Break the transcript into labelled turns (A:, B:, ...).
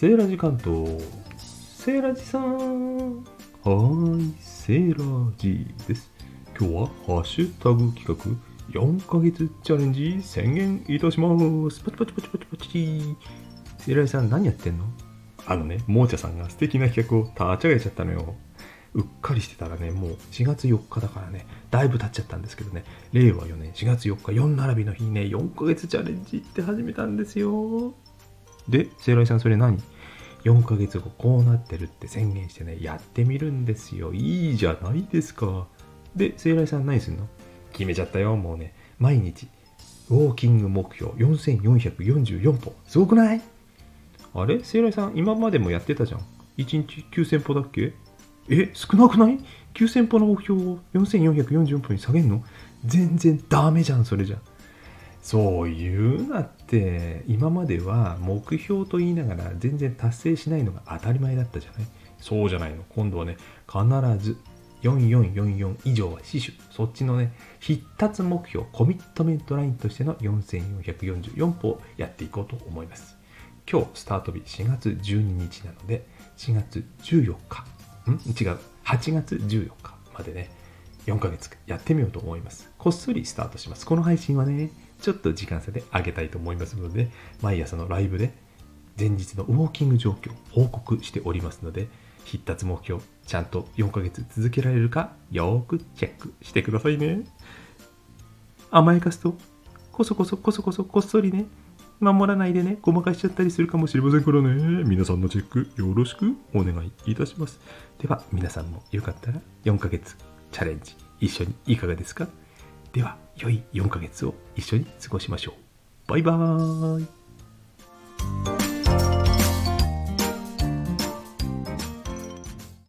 A: セーラジ関東。セーラジさん。はーい、セーラジです。今日はハッシュタグ企画4ヶ月チャレンジ宣言いたします。パチパチパチパチパチ。セーラジさん何やってんの？あのね、もーちゃさんが素敵な企画を立ち上げちゃったのよ。うっかりしてたらね、もう4月4日だからね、だいぶ経っちゃったんですけどね、令和4年4月4日4並びの日にね、4ヶ月チャレンジって始めたんですよ。で、セイライさんそれ何？?4 ヶ月後こうなってるって宣言してね、やってみるんですよ。いいじゃないですか。で、セイライさん何すんの？決めちゃったよ、もうね。毎日、ウォーキング目標4444歩。すごくない？あれ？セイライさん、今までもやってたじゃん。1日9000歩だっけ？え、少なくない ?9000 歩の目標を4444歩に下げんの？全然ダメじゃん、それじゃ。そう言うなって、今までは目標と言いながら全然達成しないのが当たり前だったじゃない？そうじゃないの。今度はね、必ず4444以上は死守。そっちのね、必達目標、コミットメントラインとしての4444歩をやっていこうと思います。今日スタート日4月12日なので、4月14日、ん違う、8月14日までね、4ヶ月やってみようと思います。こっそりスタートします。この配信はね、ちょっと時間差で上げたいと思いますので、毎朝のライブで前日のウォーキング状況報告しておりますので、必達目標、ちゃんと4ヶ月続けられるか、よーくチェックしてくださいね。甘やかすと、こそこそこそこそこっそりね、守らないでね、ごまかしちゃったりするかもしれませんからね。皆さんのチェックよろしくお願いいたします。では、皆さんもよかったら4ヶ月チャレンジ一緒にいかがですか？では、良い4ヶ月を一緒に過ごしましょう。バイバーイ。